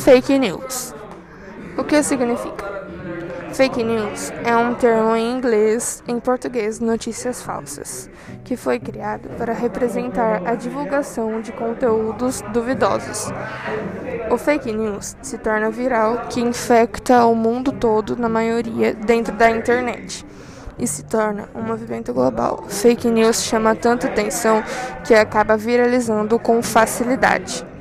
Fake news. O que significa? Fake news é um termo em inglês, em português, notícias falsas, que foi criado para representar a divulgação de conteúdos duvidosos. O fake news se torna viral que infecta o mundo todo, na maioria, dentro da internet. E se torna um movimento global. Fake news chama tanta atenção que acaba viralizando com facilidade.